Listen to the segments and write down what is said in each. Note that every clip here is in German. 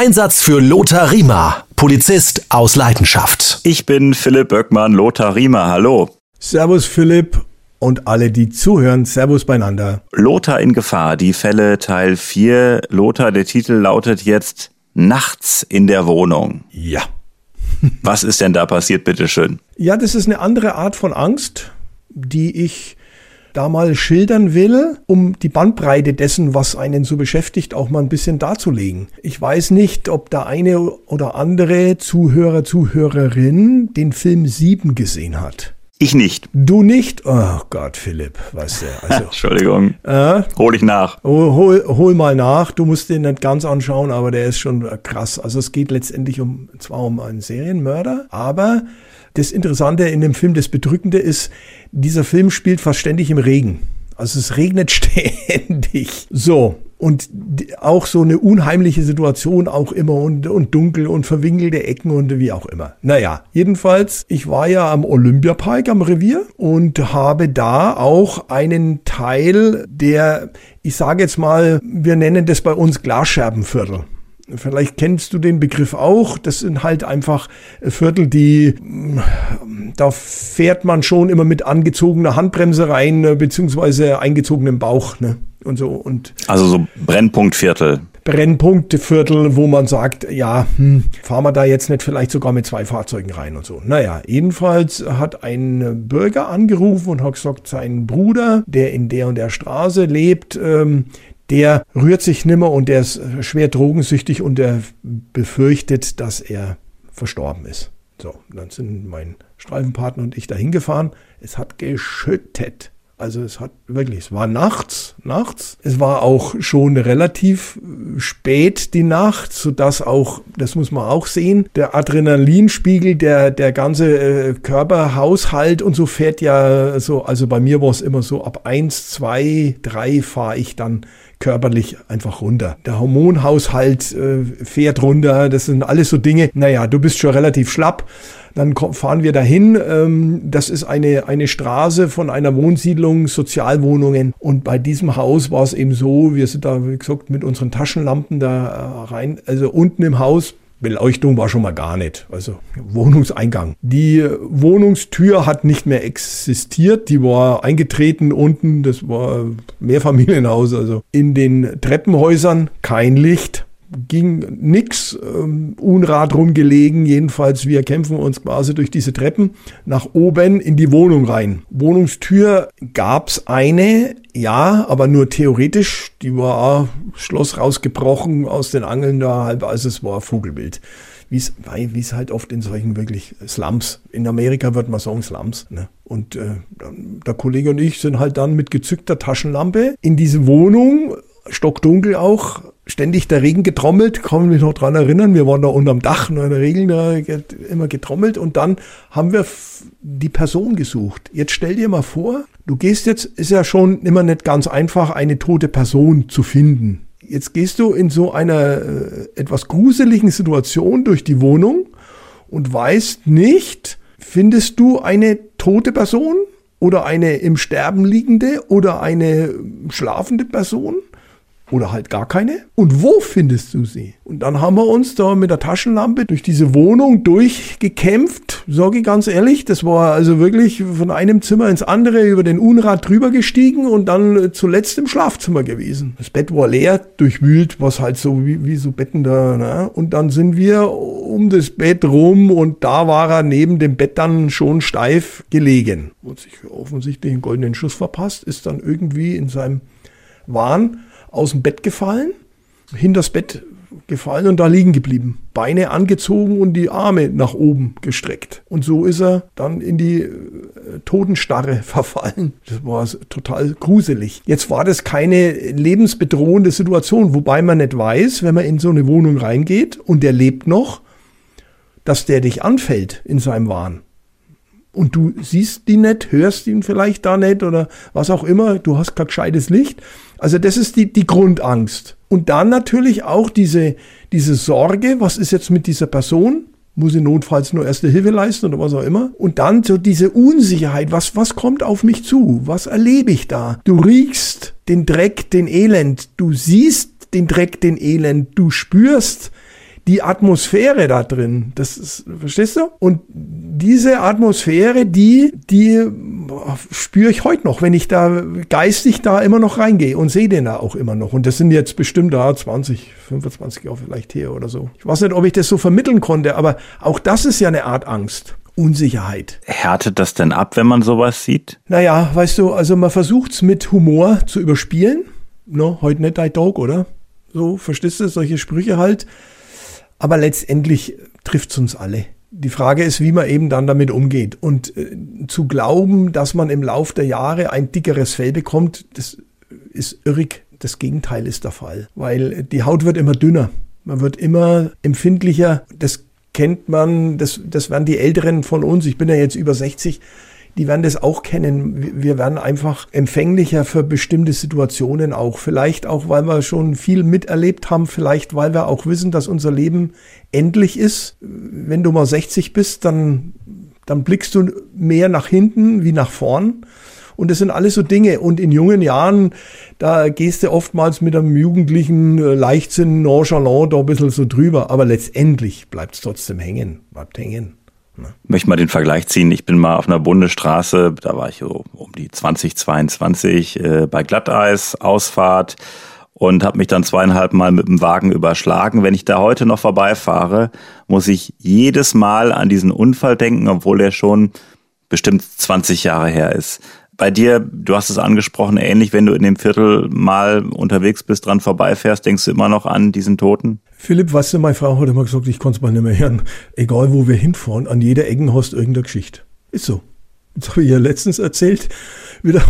Einsatz für Lothar Riemer, Polizist aus Leidenschaft. Ich bin Philipp Böckmann, Lothar Riemer. Hallo. Servus Philipp und alle, die zuhören. Servus beieinander. Lothar in Gefahr, die Fälle Teil 4. Lothar, der Titel lautet jetzt Nachts in der Wohnung. Ja. Was ist denn da passiert, bitteschön? Ja, das ist eine andere Art von Angst, die ich da mal schildern will, um die Bandbreite dessen, was einen so beschäftigt, auch mal ein bisschen darzulegen. Ich weiß nicht, ob der eine oder andere Zuhörer, Zuhörerin den Film Sieben gesehen hat. Ich nicht. Du nicht? Oh Gott, Philipp, weißt du. Also, Entschuldigung. Äh, hol ich nach. Hol, hol, hol, mal nach. Du musst den nicht ganz anschauen, aber der ist schon krass. Also es geht letztendlich um, zwar um einen Serienmörder, aber das Interessante in dem Film, das Bedrückende ist, dieser Film spielt fast ständig im Regen. Also es regnet ständig. So. Und auch so eine unheimliche Situation auch immer und, und dunkel und verwinkelte Ecken und wie auch immer. Naja, jedenfalls, ich war ja am Olympiapark am Revier und habe da auch einen Teil der, ich sage jetzt mal, wir nennen das bei uns Glasscherbenviertel. Vielleicht kennst du den Begriff auch. Das sind halt einfach Viertel, die, da fährt man schon immer mit angezogener Handbremse rein, beziehungsweise eingezogenem Bauch, ne? Und so, und. Also so Brennpunktviertel. Brennpunktviertel, wo man sagt, ja, hm, fahren wir da jetzt nicht vielleicht sogar mit zwei Fahrzeugen rein und so. Naja, jedenfalls hat ein Bürger angerufen und hat gesagt, sein Bruder, der in der und der Straße lebt, ähm, der rührt sich nimmer und der ist schwer drogensüchtig und der befürchtet, dass er verstorben ist. So, dann sind mein Streifenpartner und ich dahin gefahren. Es hat geschüttet. Also es hat wirklich, es war nachts, nachts. Es war auch schon relativ spät die Nacht, so dass auch, das muss man auch sehen, der Adrenalinspiegel, der, der ganze äh, Körperhaushalt und so fährt ja so, also bei mir war es immer so, ab eins, zwei, drei fahre ich dann körperlich einfach runter. Der Hormonhaushalt äh, fährt runter, das sind alles so Dinge. Naja, du bist schon relativ schlapp. Dann fahren wir dahin. Ähm, das ist eine, eine Straße von einer Wohnsiedlung, Sozialwohnungen. Und bei diesem Haus war es eben so, wir sind da, wie gesagt, mit unseren Taschenlampen da äh, rein. Also unten im Haus Beleuchtung war schon mal gar nicht. Also Wohnungseingang. Die Wohnungstür hat nicht mehr existiert. Die war eingetreten unten. Das war Mehrfamilienhaus. Also in den Treppenhäusern kein Licht ging nix, ähm, Unrat rumgelegen. Jedenfalls, wir kämpfen uns quasi durch diese Treppen nach oben in die Wohnung rein. Wohnungstür gab's eine, ja, aber nur theoretisch. Die war Schloss rausgebrochen aus den Angeln da halb, also es war Vogelbild. Wie es halt oft in solchen wirklich Slums, in Amerika wird man sagen Slums. Ne? Und äh, der Kollege und ich sind halt dann mit gezückter Taschenlampe in diese Wohnung, stockdunkel auch, ständig der Regen getrommelt, kann mich noch dran erinnern, wir waren da unterm Dach, in der Regel da immer getrommelt und dann haben wir die Person gesucht. Jetzt stell dir mal vor, du gehst jetzt, ist ja schon immer nicht ganz einfach, eine tote Person zu finden. Jetzt gehst du in so einer äh, etwas gruseligen Situation durch die Wohnung und weißt nicht, findest du eine tote Person oder eine im Sterben liegende oder eine schlafende Person? Oder halt gar keine. Und wo findest du sie? Und dann haben wir uns da mit der Taschenlampe durch diese Wohnung durchgekämpft, sage ich ganz ehrlich. Das war also wirklich von einem Zimmer ins andere über den Unrat drüber gestiegen und dann zuletzt im Schlafzimmer gewesen. Das Bett war leer, durchwühlt, was halt so wie, wie so Betten da. Ne? Und dann sind wir um das Bett rum und da war er neben dem Bett dann schon steif gelegen. Hat sich offensichtlich einen goldenen Schuss verpasst, ist dann irgendwie in seinem Wahn aus dem Bett gefallen, hinters Bett gefallen und da liegen geblieben. Beine angezogen und die Arme nach oben gestreckt. Und so ist er dann in die äh, Totenstarre verfallen. Das war total gruselig. Jetzt war das keine lebensbedrohende Situation, wobei man nicht weiß, wenn man in so eine Wohnung reingeht und der lebt noch, dass der dich anfällt in seinem Wahn und du siehst die nicht, hörst ihn vielleicht da nicht oder was auch immer, du hast kein gescheites Licht. Also das ist die, die Grundangst. Und dann natürlich auch diese, diese Sorge, was ist jetzt mit dieser Person? Muss sie notfalls nur erste Hilfe leisten oder was auch immer? Und dann so diese Unsicherheit, was, was kommt auf mich zu? Was erlebe ich da? Du riechst den Dreck, den Elend, du siehst den Dreck, den Elend, du spürst die Atmosphäre da drin, das ist, verstehst du? Und diese Atmosphäre, die, die spüre ich heute noch, wenn ich da geistig da immer noch reingehe und sehe den da auch immer noch. Und das sind jetzt bestimmt da 20, 25 Jahre vielleicht her oder so. Ich weiß nicht, ob ich das so vermitteln konnte, aber auch das ist ja eine Art Angst. Unsicherheit. Härtet das denn ab, wenn man sowas sieht? Naja, weißt du, also man versucht es mit Humor zu überspielen. No, heute nicht dein Dog, oder? So, verstehst du, solche Sprüche halt. Aber letztendlich trifft es uns alle. Die Frage ist, wie man eben dann damit umgeht. Und äh, zu glauben, dass man im Lauf der Jahre ein dickeres Fell bekommt, das ist irrig. Das Gegenteil ist der Fall. Weil die Haut wird immer dünner. Man wird immer empfindlicher. Das kennt man, das, das werden die Älteren von uns. Ich bin ja jetzt über 60 die werden das auch kennen. Wir werden einfach empfänglicher für bestimmte Situationen auch. Vielleicht auch, weil wir schon viel miterlebt haben, vielleicht weil wir auch wissen, dass unser Leben endlich ist. Wenn du mal 60 bist, dann, dann blickst du mehr nach hinten wie nach vorn. Und das sind alles so Dinge. Und in jungen Jahren, da gehst du oftmals mit einem jugendlichen äh, Leichtsinn, nonchalant da ein bisschen so drüber. Aber letztendlich bleibt es trotzdem hängen, bleibt hängen. Ich möchte mal den Vergleich ziehen. Ich bin mal auf einer Bundesstraße, da war ich so um die 2022 äh, bei Glatteis, Ausfahrt und habe mich dann zweieinhalb Mal mit dem Wagen überschlagen. Wenn ich da heute noch vorbeifahre, muss ich jedes Mal an diesen Unfall denken, obwohl er schon bestimmt 20 Jahre her ist bei dir, du hast es angesprochen, ähnlich, wenn du in dem Viertel mal unterwegs bist, dran vorbeifährst, denkst du immer noch an diesen Toten? Philipp, weißt du, meine Frau hat immer gesagt, ich konnte es mal nicht mehr hören. Egal, wo wir hinfahren, an jeder Ecke hast du irgendeine Geschichte. Ist so. Das habe ich ja letztens erzählt. Wieder,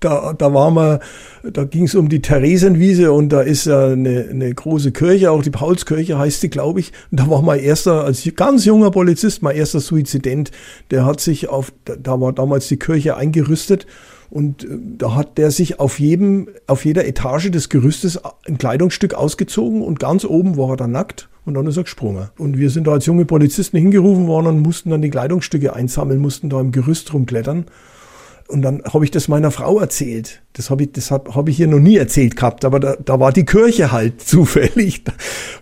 da, da waren wir, da ging es um die Theresienwiese und da ist ja eine, eine große Kirche, auch die Paulskirche heißt die, glaube ich. Und da war mein erster, als ganz junger Polizist, mein erster Suizident, der hat sich auf, da war damals die Kirche eingerüstet und äh, da hat der sich auf jedem, auf jeder Etage des Gerüstes ein Kleidungsstück ausgezogen und ganz oben war er dann nackt und dann ist er gesprungen. Und wir sind da als junge Polizisten hingerufen worden und mussten dann die Kleidungsstücke einsammeln, mussten da im Gerüst rumklettern. Und dann habe ich das meiner Frau erzählt. Das habe ich, das hab, hab ich hier noch nie erzählt gehabt, aber da, da war die Kirche halt zufällig.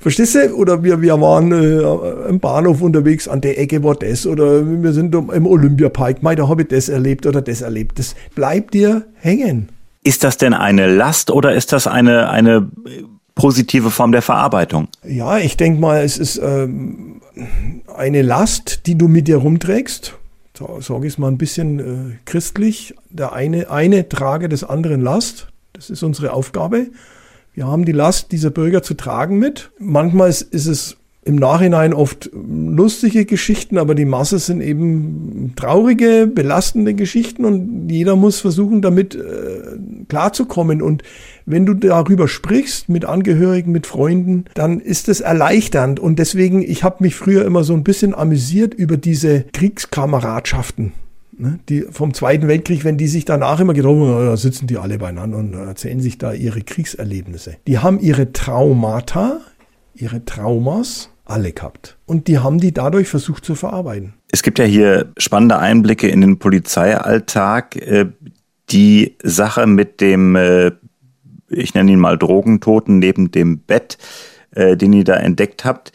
Verstehst du? Oder wir, wir waren äh, im Bahnhof unterwegs, an der Ecke war das. Oder wir sind im Olympiapark, mei, da habe ich das erlebt oder das erlebt. Das bleibt dir hängen. Ist das denn eine Last oder ist das eine, eine positive Form der Verarbeitung? Ja, ich denke mal, es ist ähm, eine Last, die du mit dir rumträgst. Sage ich es mal ein bisschen äh, christlich. Der eine, eine trage des anderen Last. Das ist unsere Aufgabe. Wir haben die Last dieser Bürger zu tragen mit. Manchmal ist, ist es im Nachhinein oft lustige Geschichten, aber die Masse sind eben traurige, belastende Geschichten und jeder muss versuchen, damit äh, klarzukommen. Und wenn du darüber sprichst mit Angehörigen, mit Freunden, dann ist es erleichternd. Und deswegen, ich habe mich früher immer so ein bisschen amüsiert über diese Kriegskameradschaften. Ne, die vom Zweiten Weltkrieg, wenn die sich danach immer getroffen haben, sitzen die alle beieinander und erzählen sich da ihre Kriegserlebnisse. Die haben ihre Traumata, ihre Traumas alle gehabt. Und die haben die dadurch versucht zu verarbeiten. Es gibt ja hier spannende Einblicke in den Polizeialltag. Äh, die Sache mit dem, äh, ich nenne ihn mal Drogentoten neben dem Bett, äh, den ihr da entdeckt habt,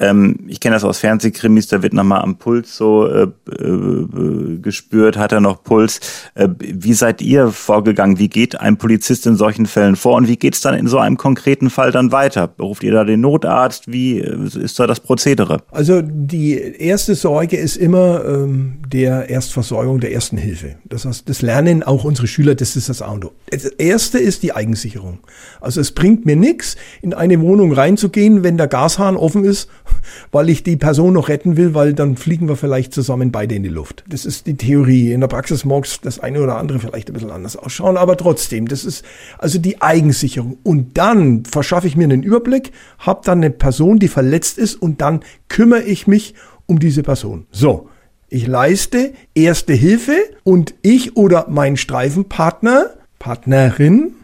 ähm, ich kenne das aus Fernsehkrimis, da wird nochmal am Puls so äh, äh, gespürt, hat er noch Puls. Äh, wie seid ihr vorgegangen? Wie geht ein Polizist in solchen Fällen vor und wie geht es dann in so einem konkreten Fall dann weiter? Ruft ihr da den Notarzt? Wie äh, ist da das Prozedere? Also die erste Sorge ist immer ähm, der Erstversorgung der ersten Hilfe. Das heißt, das lernen auch unsere Schüler, das ist das A Das erste ist die Eigensicherung. Also es bringt mir nichts, in eine Wohnung reinzugehen, wenn der Gashahn offen ist weil ich die Person noch retten will, weil dann fliegen wir vielleicht zusammen beide in die Luft. Das ist die Theorie. In der Praxis mag das eine oder andere vielleicht ein bisschen anders ausschauen, aber trotzdem, das ist also die Eigensicherung. Und dann verschaffe ich mir einen Überblick, habe dann eine Person, die verletzt ist und dann kümmere ich mich um diese Person. So. Ich leiste erste Hilfe und ich oder mein Streifenpartner, Partnerin,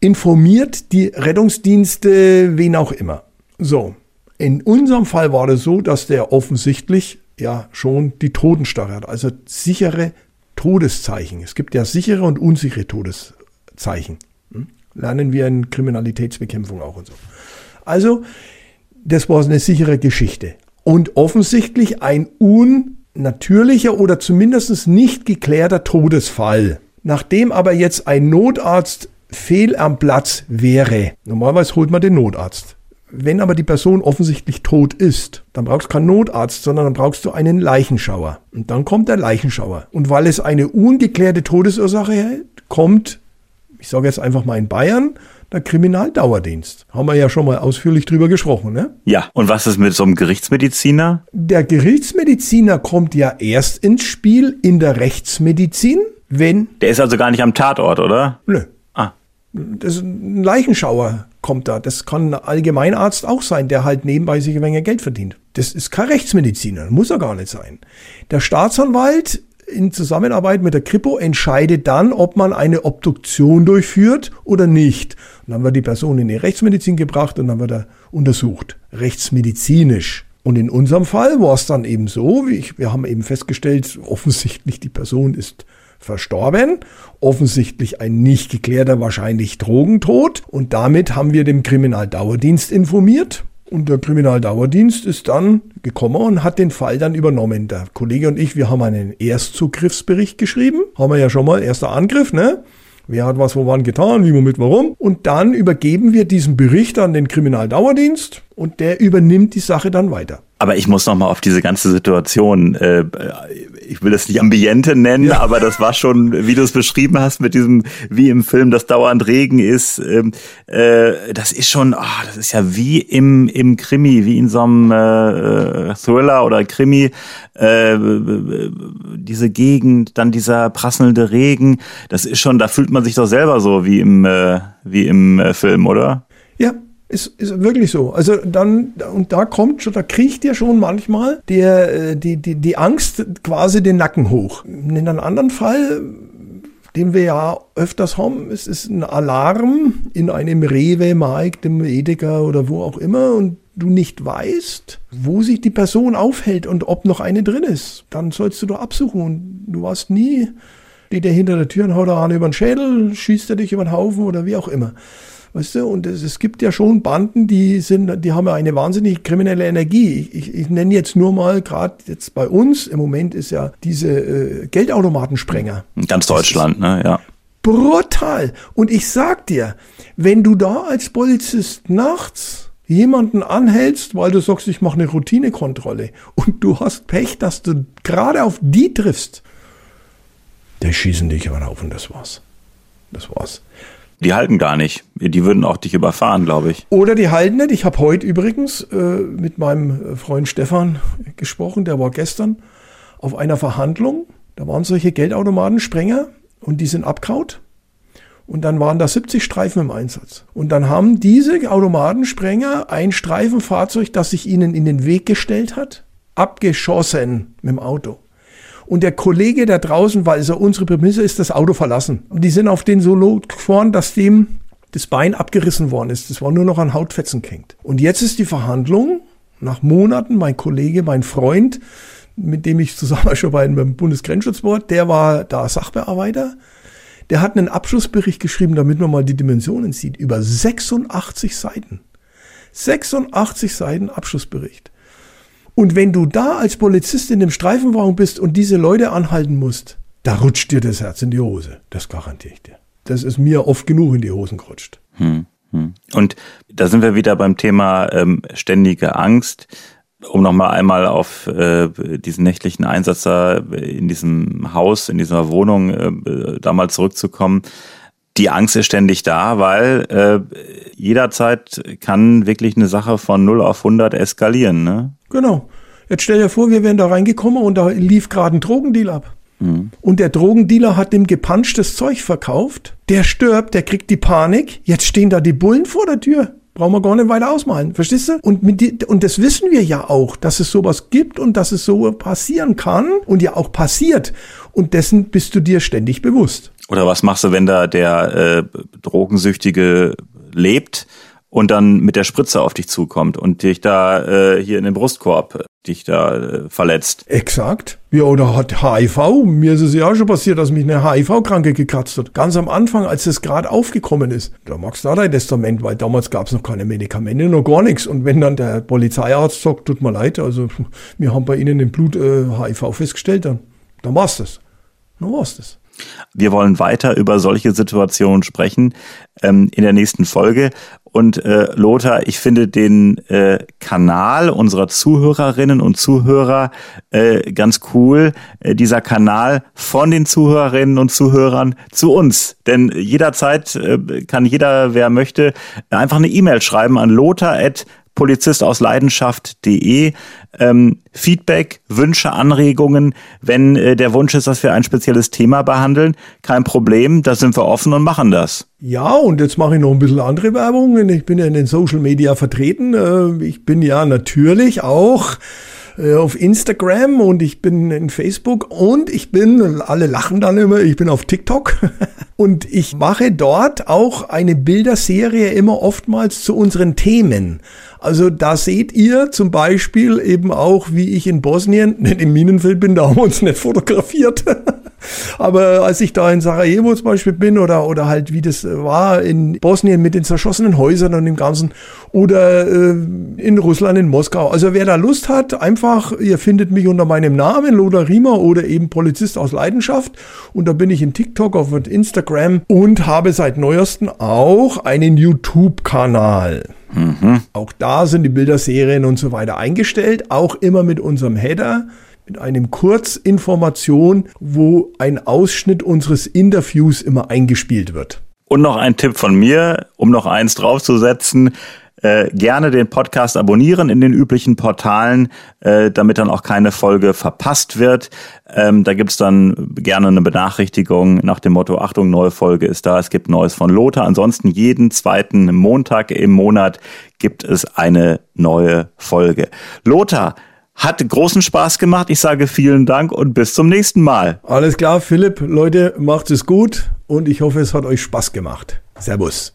informiert die Rettungsdienste, wen auch immer. So, in unserem Fall war es so, dass der offensichtlich ja schon die Totenstarre hat, also sichere Todeszeichen. Es gibt ja sichere und unsichere Todeszeichen. Hm? Lernen wir in Kriminalitätsbekämpfung auch und so. Also das war eine sichere Geschichte. Und offensichtlich ein unnatürlicher oder zumindest nicht geklärter Todesfall. Nachdem aber jetzt ein Notarzt fehl am Platz wäre, normalerweise holt man den Notarzt. Wenn aber die Person offensichtlich tot ist, dann brauchst du keinen Notarzt, sondern dann brauchst du einen Leichenschauer. Und dann kommt der Leichenschauer. Und weil es eine ungeklärte Todesursache hat, kommt, ich sage jetzt einfach mal in Bayern, der Kriminaldauerdienst. Haben wir ja schon mal ausführlich drüber gesprochen, ne? Ja, und was ist mit so einem Gerichtsmediziner? Der Gerichtsmediziner kommt ja erst ins Spiel in der Rechtsmedizin, wenn. Der ist also gar nicht am Tatort, oder? Nö. Ah. Das ist ein Leichenschauer kommt da. Das kann ein Allgemeinarzt auch sein, der halt nebenbei sich ein wenig Geld verdient. Das ist kein Rechtsmediziner, muss er gar nicht sein. Der Staatsanwalt in Zusammenarbeit mit der Kripo entscheidet dann, ob man eine Obduktion durchführt oder nicht. Und dann wird die Person in die Rechtsmedizin gebracht und dann wird er untersucht, rechtsmedizinisch. Und in unserem Fall war es dann eben so, wie ich, wir haben eben festgestellt, offensichtlich die Person ist verstorben, offensichtlich ein nicht geklärter, wahrscheinlich Drogentod. Und damit haben wir dem Kriminaldauerdienst informiert. Und der Kriminaldauerdienst ist dann gekommen und hat den Fall dann übernommen. Der Kollege und ich, wir haben einen Erstzugriffsbericht geschrieben. Haben wir ja schon mal, erster Angriff, ne? Wer hat was wo wann getan, wie, womit, warum. Und dann übergeben wir diesen Bericht an den Kriminaldauerdienst und der übernimmt die Sache dann weiter. Aber ich muss noch mal auf diese ganze Situation, äh, ich will das nicht Ambiente nennen, ja. aber das war schon, wie du es beschrieben hast, mit diesem, wie im Film, das dauernd Regen ist, ähm, äh, das ist schon, oh, das ist ja wie im, im Krimi, wie in so einem äh, Thriller oder Krimi, äh, diese Gegend, dann dieser prasselnde Regen, das ist schon, da fühlt man sich doch selber so wie im, äh, wie im äh, Film, oder? Ist, ist wirklich so. Also dann, und da kommt schon, da kriecht ja schon manchmal der, äh, die, die, die Angst quasi den Nacken hoch. In einem anderen Fall, den wir ja öfters haben, es ist ein Alarm in einem Rewe, Markt, im Edeka oder wo auch immer und du nicht weißt, wo sich die Person aufhält und ob noch eine drin ist, dann sollst du doch absuchen und du warst nie, steht der hinter der Tür und haut an über den Schädel, schießt er dich über den Haufen oder wie auch immer. Weißt du, und es, es, gibt ja schon Banden, die sind, die haben ja eine wahnsinnig kriminelle Energie. Ich, ich, nenne jetzt nur mal, gerade jetzt bei uns, im Moment ist ja diese äh, Geldautomatensprenger. In ganz Deutschland, ne, ja. Brutal. Und ich sag dir, wenn du da als Polizist nachts jemanden anhältst, weil du sagst, ich mache eine Routinekontrolle und du hast Pech, dass du gerade auf die triffst, der schießen dich aber auf und das war's. Das war's. Die halten gar nicht. Die würden auch dich überfahren, glaube ich. Oder die halten nicht. Ich habe heute übrigens äh, mit meinem Freund Stefan gesprochen, der war gestern auf einer Verhandlung. Da waren solche Geldautomatensprenger und die sind abkaut. Und dann waren da 70 Streifen im Einsatz. Und dann haben diese Automatensprenger ein Streifenfahrzeug, das sich ihnen in den Weg gestellt hat, abgeschossen mit dem Auto. Und der Kollege da draußen, weil also unsere Prämisse ist, das Auto verlassen. Die sind auf den Solo gefahren, dass dem das Bein abgerissen worden ist. Das war nur noch an Hautfetzen gehängt. Und jetzt ist die Verhandlung, nach Monaten, mein Kollege, mein Freund, mit dem ich zusammen schon beim Bundesgrenzschutzbord, der war da Sachbearbeiter. Der hat einen Abschlussbericht geschrieben, damit man mal die Dimensionen sieht, über 86 Seiten. 86 Seiten Abschlussbericht. Und wenn du da als Polizist in dem Streifenwagen bist und diese Leute anhalten musst, da rutscht dir das Herz in die Hose. Das garantiere ich dir. Das ist mir oft genug in die Hosen gerutscht. Hm, hm. Und da sind wir wieder beim Thema ähm, ständige Angst. Um nochmal einmal auf äh, diesen nächtlichen Einsatz da in diesem Haus, in dieser Wohnung äh, damals zurückzukommen die Angst ist ständig da, weil äh, jederzeit kann wirklich eine Sache von 0 auf 100 eskalieren. Ne? Genau. Jetzt stell dir vor, wir wären da reingekommen und da lief gerade ein Drogendeal ab. Mhm. Und der Drogendealer hat dem gepanschtes Zeug verkauft. Der stirbt, der kriegt die Panik. Jetzt stehen da die Bullen vor der Tür. Brauchen wir gar nicht weiter ausmalen. Verstehst du? Und, mit die, und das wissen wir ja auch, dass es sowas gibt und dass es so passieren kann und ja auch passiert. Und dessen bist du dir ständig bewusst. Oder was machst du, wenn da der äh, Drogensüchtige lebt und dann mit der Spritze auf dich zukommt und dich da äh, hier in den Brustkorb dich da äh, verletzt. Exakt. Ja, oder hat HIV. Mir ist es ja auch schon passiert, dass mich eine HIV-Kranke gekratzt hat. Ganz am Anfang, als es gerade aufgekommen ist. Da magst du da dein Testament, weil damals gab es noch keine Medikamente, noch gar nichts. Und wenn dann der Polizeiarzt sagt, tut mir leid, also wir haben bei Ihnen im Blut äh, HIV festgestellt, dann, dann war's das. Dann war's das. Wir wollen weiter über solche Situationen sprechen ähm, in der nächsten Folge. Und äh, Lothar, ich finde den äh, Kanal unserer Zuhörerinnen und Zuhörer äh, ganz cool. Äh, dieser Kanal von den Zuhörerinnen und Zuhörern zu uns. Denn jederzeit äh, kann jeder, wer möchte, einfach eine E-Mail schreiben an lothar@ polizistausleidenschaft.de. Ähm, Feedback, Wünsche, Anregungen, wenn äh, der Wunsch ist, dass wir ein spezielles Thema behandeln, kein Problem, da sind wir offen und machen das. Ja, und jetzt mache ich noch ein bisschen andere Werbung. Ich bin ja in den Social Media vertreten. Äh, ich bin ja natürlich auch äh, auf Instagram und ich bin in Facebook und ich bin, alle lachen dann immer, ich bin auf TikTok und ich mache dort auch eine Bilderserie immer oftmals zu unseren Themen. Also da seht ihr zum Beispiel eben auch, wie ich in Bosnien, nicht im Minenfeld bin, da haben wir uns nicht fotografiert. Aber als ich da in Sarajevo zum Beispiel bin oder, oder halt wie das war in Bosnien mit den zerschossenen Häusern und dem Ganzen oder äh, in Russland, in Moskau. Also wer da Lust hat, einfach, ihr findet mich unter meinem Namen, Loda Riemer oder eben Polizist aus Leidenschaft. Und da bin ich in TikTok, auf Instagram und habe seit neuesten auch einen YouTube-Kanal. Mhm. Auch da sind die Bilderserien und so weiter eingestellt, auch immer mit unserem Header mit einem Kurzinformation, wo ein Ausschnitt unseres Interviews immer eingespielt wird. Und noch ein Tipp von mir, um noch eins draufzusetzen. Äh, gerne den Podcast abonnieren in den üblichen Portalen, äh, damit dann auch keine Folge verpasst wird. Ähm, da gibt's dann gerne eine Benachrichtigung nach dem Motto, Achtung, neue Folge ist da, es gibt Neues von Lothar. Ansonsten jeden zweiten Montag im Monat gibt es eine neue Folge. Lothar, hat großen Spaß gemacht. Ich sage vielen Dank und bis zum nächsten Mal. Alles klar, Philipp. Leute, macht es gut und ich hoffe, es hat euch Spaß gemacht. Servus.